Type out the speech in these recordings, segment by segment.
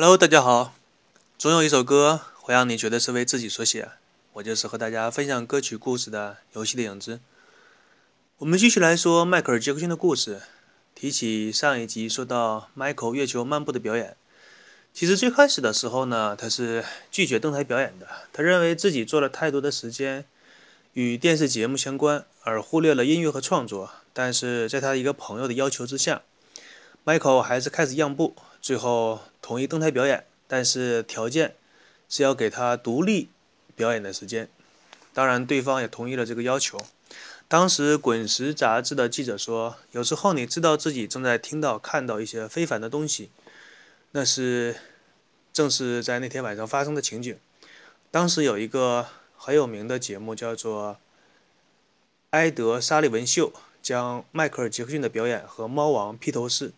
Hello，大家好。总有一首歌会让你觉得是为自己所写，我就是和大家分享歌曲故事的游戏的影子。我们继续来说迈克尔·杰克逊的故事。提起上一集说到 Michael 月球漫步的表演，其实最开始的时候呢，他是拒绝登台表演的。他认为自己做了太多的时间与电视节目相关，而忽略了音乐和创作。但是在他一个朋友的要求之下，Michael 还是开始让步。最后同意登台表演，但是条件是要给他独立表演的时间。当然，对方也同意了这个要求。当时《滚石》杂志的记者说：“有时候你知道自己正在听到、看到一些非凡的东西，那是正是在那天晚上发生的情景。”当时有一个很有名的节目叫做《埃德·沙利文秀》，将迈克尔·杰克逊的表演和猫王披头士。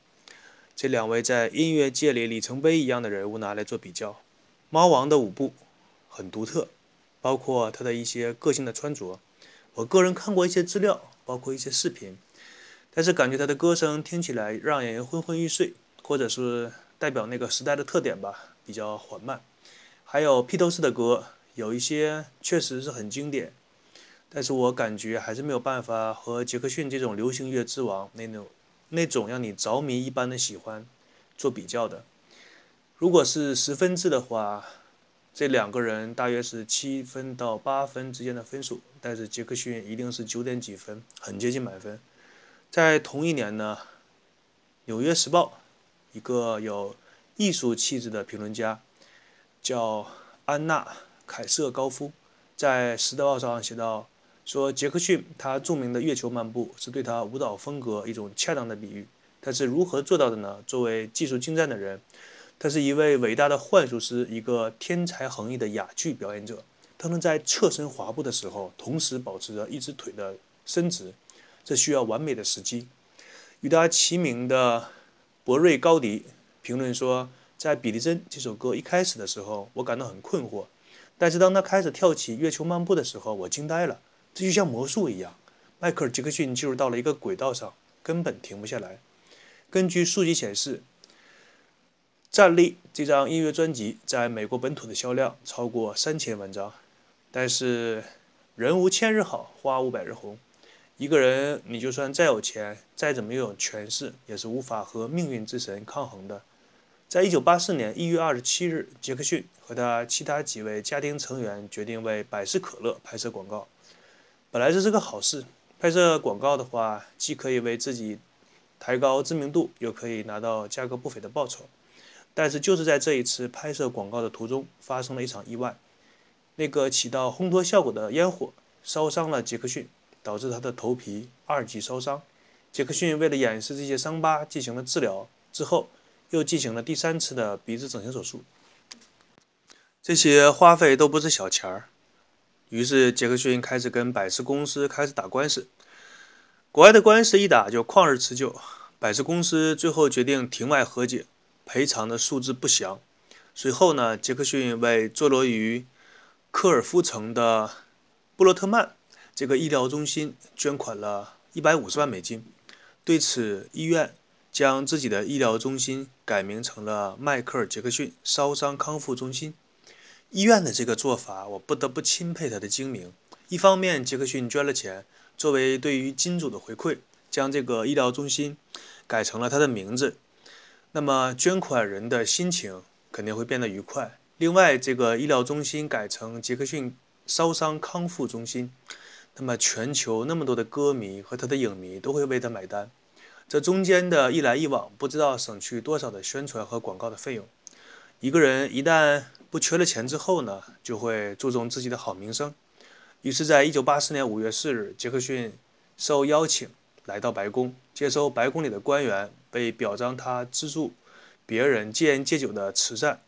这两位在音乐界里里程碑一样的人物拿来做比较，猫王的舞步很独特，包括他的一些个性的穿着。我个人看过一些资料，包括一些视频，但是感觉他的歌声听起来让人昏昏欲睡，或者是代表那个时代的特点吧，比较缓慢。还有披头士的歌，有一些确实是很经典，但是我感觉还是没有办法和杰克逊这种流行乐之王那种。那种让你着迷一般的喜欢做比较的，如果是十分制的话，这两个人大约是七分到八分之间的分数，但是杰克逊一定是九点几分，很接近满分。在同一年呢，《纽约时报》一个有艺术气质的评论家叫安娜·凯瑟高夫，在《时报》上写道。说杰克逊他著名的月球漫步是对他舞蹈风格一种恰当的比喻。他是如何做到的呢？作为技术精湛的人，他是一位伟大的幻术师，一个天才横溢的哑剧表演者。他能在侧身滑步的时候，同时保持着一只腿的伸直，这需要完美的时机。与他齐名的博瑞高迪评论说，在《比利针》这首歌一开始的时候，我感到很困惑，但是当他开始跳起月球漫步的时候，我惊呆了。这就像魔术一样，迈克尔·杰克逊进入到了一个轨道上，根本停不下来。根据数据显示，《站立》这张音乐专辑在美国本土的销量超过三千万张。但是，人无千日好，花无百日红。一个人，你就算再有钱，再怎么拥有权势，也是无法和命运之神抗衡的。在一九八四年一月二十七日，杰克逊和他其他几位家庭成员决定为百事可乐拍摄广告。本来这是个好事，拍摄广告的话，既可以为自己抬高知名度，又可以拿到价格不菲的报酬。但是就是在这一次拍摄广告的途中，发生了一场意外。那个起到烘托效果的烟火烧伤了杰克逊，导致他的头皮二级烧伤。杰克逊为了掩饰这些伤疤，进行了治疗，之后又进行了第三次的鼻子整形手术。这些花费都不是小钱儿。于是杰克逊开始跟百事公司开始打官司，国外的官司一打就旷日持久，百事公司最后决定庭外和解，赔偿的数字不详。随后呢，杰克逊为坐落于科尔夫城的布洛特曼这个医疗中心捐款了一百五十万美金。对此，医院将自己的医疗中心改名成了迈克尔·杰克逊烧伤康复中心。医院的这个做法，我不得不钦佩他的精明。一方面，杰克逊捐了钱，作为对于金主的回馈，将这个医疗中心改成了他的名字，那么捐款人的心情肯定会变得愉快。另外，这个医疗中心改成杰克逊烧伤康复中心，那么全球那么多的歌迷和他的影迷都会为他买单。这中间的一来一往，不知道省去多少的宣传和广告的费用。一个人一旦不缺了钱之后呢，就会注重自己的好名声。于是，在一九八四年五月四日，杰克逊受邀请来到白宫，接受白宫里的官员为表彰他资助别人戒烟戒酒的慈善，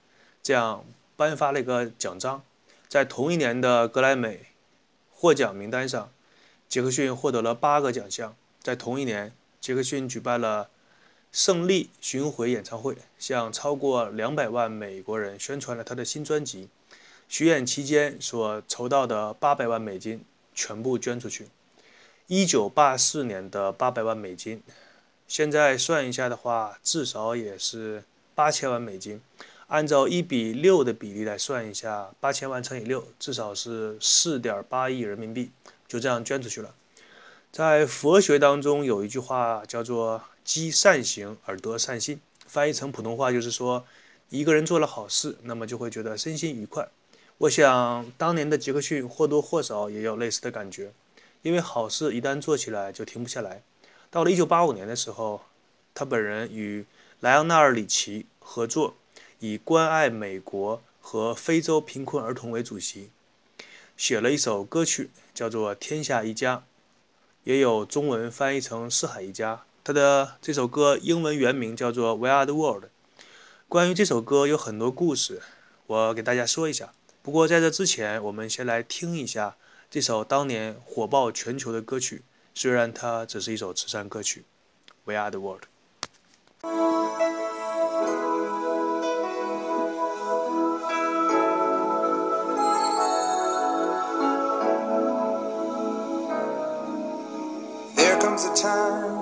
这样颁发了一个奖章。在同一年的格莱美获奖名单上，杰克逊获得了八个奖项。在同一年，杰克逊举办了。胜利巡回演唱会向超过两百万美国人宣传了他的新专辑。巡演期间所筹到的八百万美金全部捐出去。一九八四年的八百万美金，现在算一下的话，至少也是八千万美金。按照一比六的比例来算一下，八千万乘以六，至少是四点八亿人民币，就这样捐出去了。在佛学当中有一句话叫做“积善行而得善心”，翻译成普通话就是说，一个人做了好事，那么就会觉得身心愉快。我想当年的杰克逊或多或少也有类似的感觉，因为好事一旦做起来就停不下来。到了1985年的时候，他本人与莱昂纳尔·里奇合作，以关爱美国和非洲贫困儿童为主题，写了一首歌曲，叫做《天下一家》。也有中文翻译成“四海一家”。他的这首歌英文原名叫做《We Are the World》。关于这首歌有很多故事，我给大家说一下。不过在这之前，我们先来听一下这首当年火爆全球的歌曲。虽然它只是一首慈善歌曲，《We Are the World》。There comes a time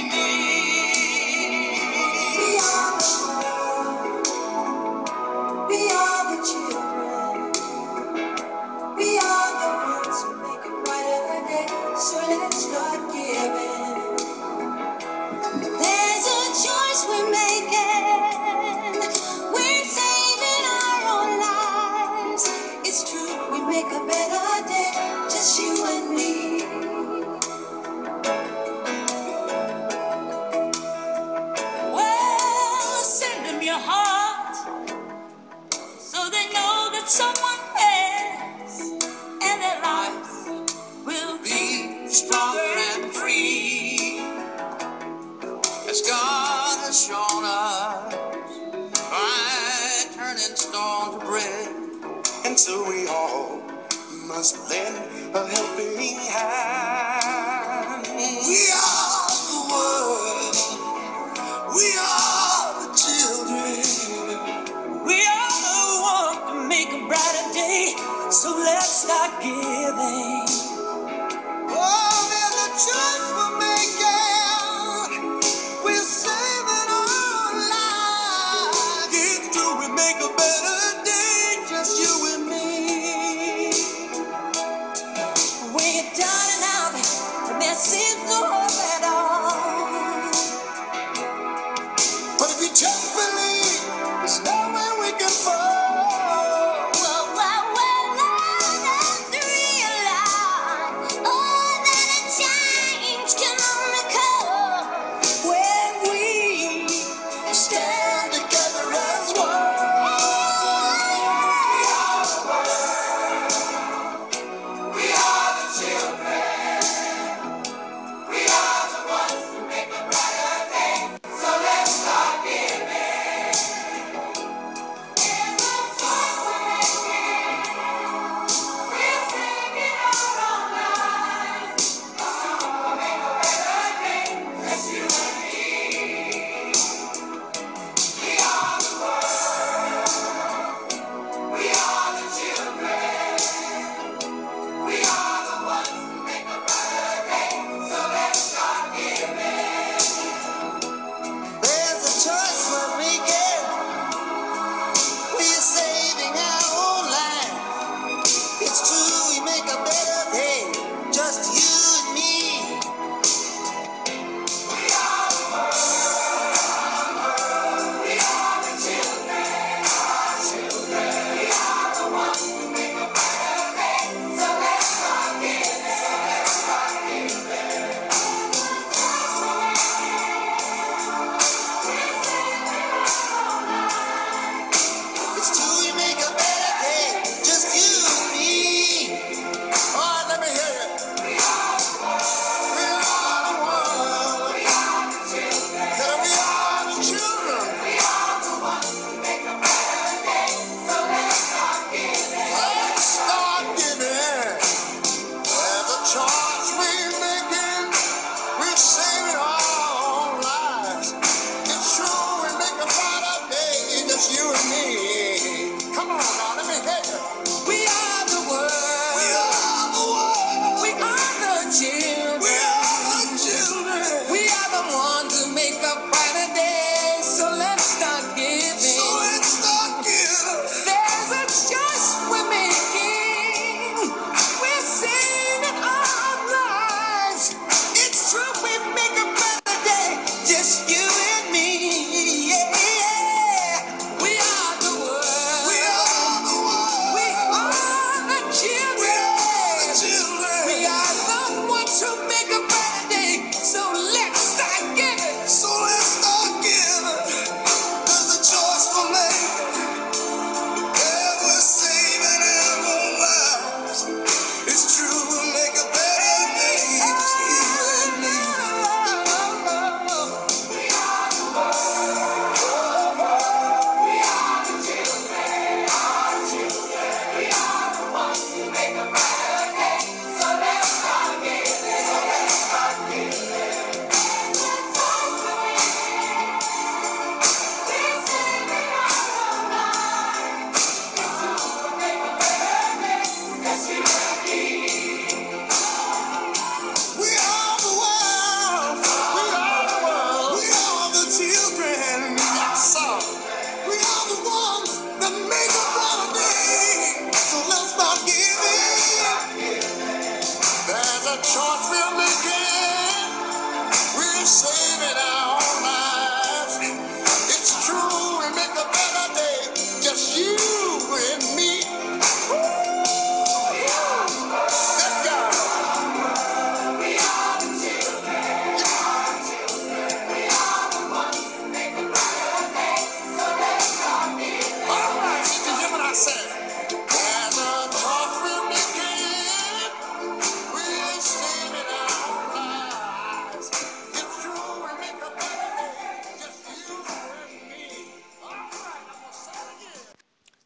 so we all must lend a helping hand. We are the world. We are the children. We are the one to make a brighter day. So let's start giving. Just believe there's no way we can find.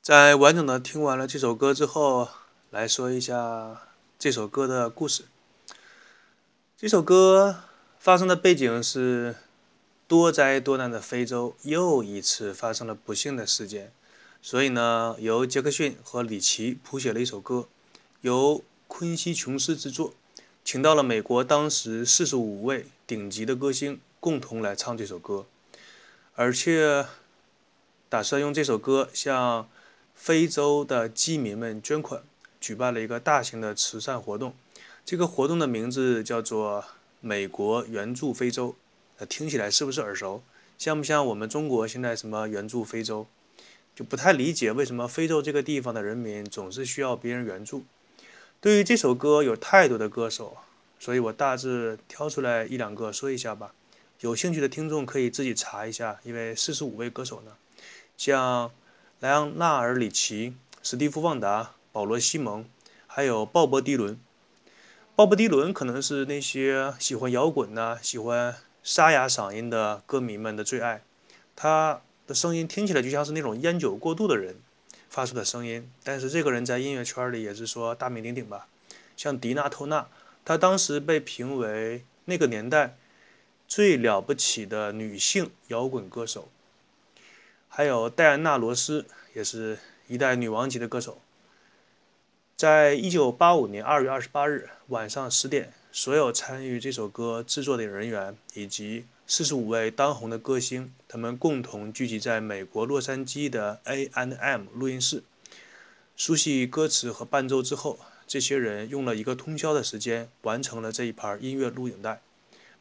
在完整的听完了这首歌之后，来说一下这首歌的故事。这首歌发生的背景是多灾多难的非洲又一次发生了不幸的事件，所以呢，由杰克逊和里奇谱写了一首歌，由昆西琼斯制作，请到了美国当时四十五位顶级的歌星共同来唱这首歌，而且打算用这首歌向非洲的饥民们捐款，举办了一个大型的慈善活动。这个活动的名字叫做“美国援助非洲”，听起来是不是耳熟？像不像我们中国现在什么援助非洲？就不太理解为什么非洲这个地方的人民总是需要别人援助。对于这首歌有太多的歌手，所以我大致挑出来一两个说一下吧。有兴趣的听众可以自己查一下，因为四十五位歌手呢，像莱昂纳尔·里奇、史蒂夫·旺达、保罗·西蒙，还有鲍勃·迪伦。鲍勃·迪伦可能是那些喜欢摇滚的、喜欢沙哑嗓音的歌迷们的最爱。他的声音听起来就像是那种烟酒过度的人发出的声音，但是这个人在音乐圈里也是说大名鼎鼎吧。像迪娜·托纳，她当时被评为那个年代最了不起的女性摇滚歌手。还有戴安娜·罗斯，也是一代女王级的歌手。在一九八五年二月二十八日晚上十点，所有参与这首歌制作的人员以及四十五位当红的歌星，他们共同聚集在美国洛杉矶的 A and M 录音室，熟悉歌词和伴奏之后，这些人用了一个通宵的时间完成了这一盘音乐录影带。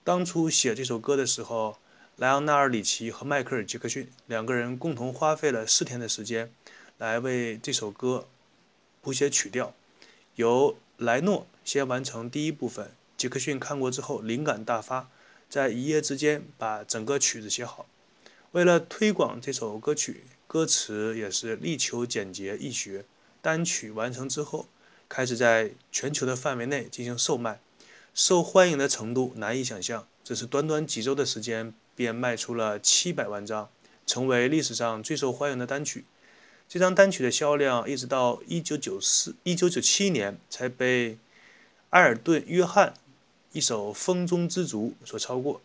当初写这首歌的时候，莱昂纳尔·里奇和迈克尔·杰克逊两个人共同花费了四天的时间，来为这首歌。谱写曲调，由莱诺先完成第一部分。杰克逊看过之后灵感大发，在一夜之间把整个曲子写好。为了推广这首歌曲，歌词也是力求简洁易学。单曲完成之后，开始在全球的范围内进行售卖，受欢迎的程度难以想象。只是短短几周的时间，便卖出了七百万张，成为历史上最受欢迎的单曲。这张单曲的销量一直到一九九四、一九九七年才被埃尔顿·约翰一首《风中之烛》所超过。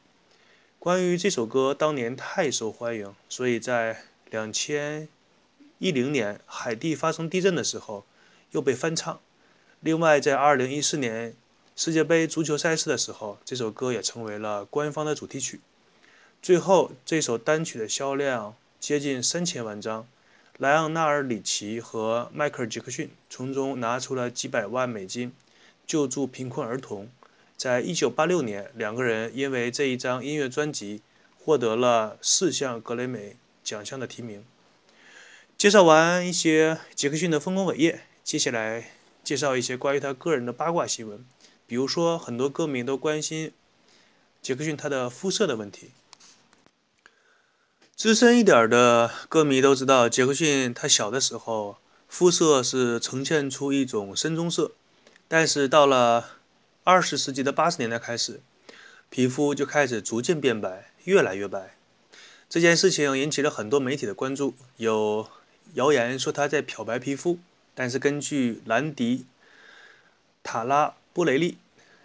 关于这首歌当年太受欢迎，所以在两千一零年海地发生地震的时候又被翻唱。另外，在二零一四年世界杯足球赛事的时候，这首歌也成为了官方的主题曲。最后，这首单曲的销量接近三千万张。莱昂纳尔·里奇和迈克尔·杰克逊从中拿出了几百万美金，救助贫困儿童。在一九八六年，两个人因为这一张音乐专辑获得了四项格雷美奖项的提名。介绍完一些杰克逊的丰功伟业，接下来介绍一些关于他个人的八卦新闻，比如说很多歌迷都关心杰克逊他的肤色的问题。资深一点的歌迷都知道，杰克逊他小的时候肤色是呈现出一种深棕色，但是到了二十世纪的八十年代开始，皮肤就开始逐渐变白，越来越白。这件事情引起了很多媒体的关注，有谣言说他在漂白皮肤，但是根据兰迪·塔拉波雷利。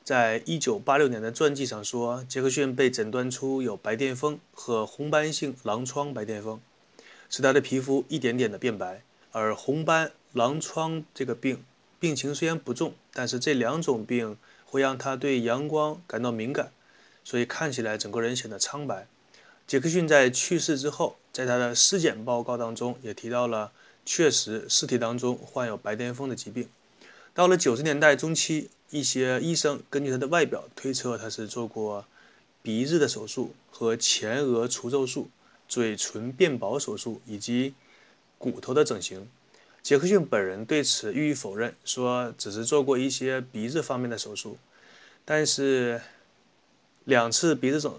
在一九八六年的传记上说，杰克逊被诊断出有白癜风和红斑性狼疮白癜风，使他的皮肤一点点的变白。而红斑狼疮这个病病情虽然不重，但是这两种病会让他对阳光感到敏感，所以看起来整个人显得苍白。杰克逊在去世之后，在他的尸检报告当中也提到了，确实尸体当中患有白癜风的疾病。到了九十年代中期。一些医生根据他的外表推测，他是做过鼻子的手术和前额除皱术、嘴唇变薄手术以及骨头的整形。杰克逊本人对此予以否认，说只是做过一些鼻子方面的手术。但是两次鼻子整，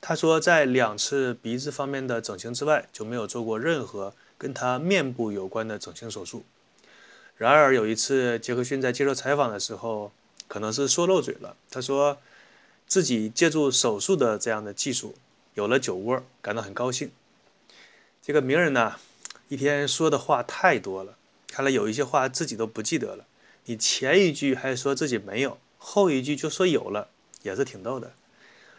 他说在两次鼻子方面的整形之外，就没有做过任何跟他面部有关的整形手术。然而有一次，杰克逊在接受采访的时候，可能是说漏嘴了。他说自己借助手术的这样的技术，有了酒窝，感到很高兴。这个名人呢，一天说的话太多了，看来有一些话自己都不记得了。你前一句还说自己没有，后一句就说有了，也是挺逗的。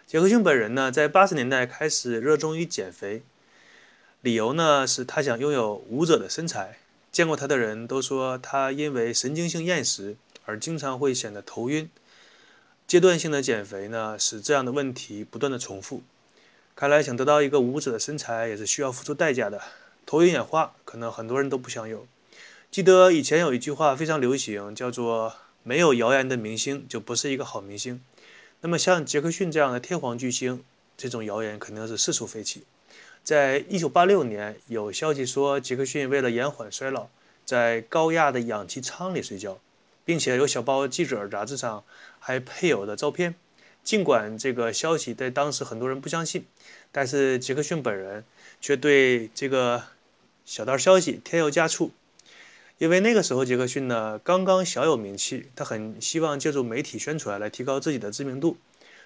杰克逊本人呢，在八十年代开始热衷于减肥，理由呢是他想拥有舞者的身材。见过他的人都说他因为神经性厌食而经常会显得头晕。阶段性的减肥呢，使这样的问题不断的重复。看来想得到一个舞者的身材也是需要付出代价的。头晕眼花，可能很多人都不想有。记得以前有一句话非常流行，叫做“没有谣言的明星就不是一个好明星”。那么像杰克逊这样的天皇巨星，这种谣言肯定是四处飞起。在一九八六年，有消息说杰克逊为了延缓衰老，在高压的氧气舱里睡觉，并且有小报记者杂志上还配有的照片。尽管这个消息在当时很多人不相信，但是杰克逊本人却对这个小道消息添油加醋。因为那个时候杰克逊呢刚刚小有名气，他很希望借助媒体宣传来提高自己的知名度。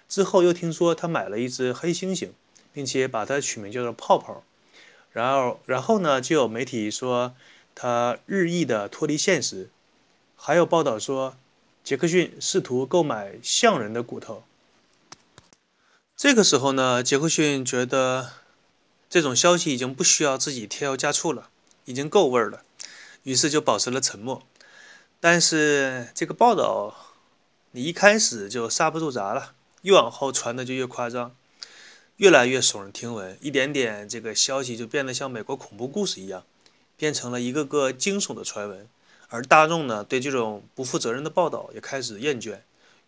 之后又听说他买了一只黑猩猩，并且把它取名叫做泡泡。然后，然后呢就有媒体说他日益的脱离现实，还有报道说杰克逊试图购买象人的骨头。这个时候呢，杰克逊觉得这种消息已经不需要自己添油加醋了，已经够味儿了。于是就保持了沉默，但是这个报道，你一开始就刹不住闸了，越往后传的就越夸张，越来越耸人听闻，一点点这个消息就变得像美国恐怖故事一样，变成了一个个惊悚的传闻，而大众呢对这种不负责任的报道也开始厌倦，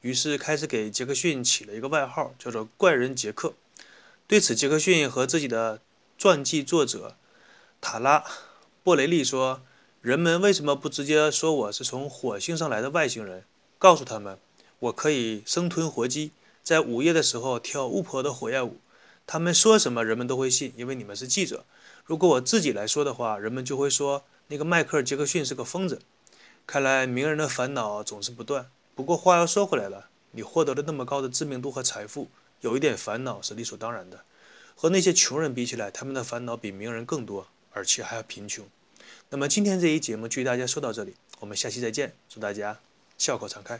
于是开始给杰克逊起了一个外号，叫做“怪人杰克”。对此，杰克逊和自己的传记作者塔拉·布雷利说。人们为什么不直接说我是从火星上来的外星人？告诉他们，我可以生吞活鸡，在午夜的时候跳巫婆的火焰舞。他们说什么，人们都会信，因为你们是记者。如果我自己来说的话，人们就会说那个迈克尔·杰克逊是个疯子。看来名人的烦恼总是不断。不过话又说回来了，你获得了那么高的知名度和财富，有一点烦恼是理所当然的。和那些穷人比起来，他们的烦恼比名人更多，而且还要贫穷。那么今天这一节目就与大家说到这里，我们下期再见，祝大家笑口常开。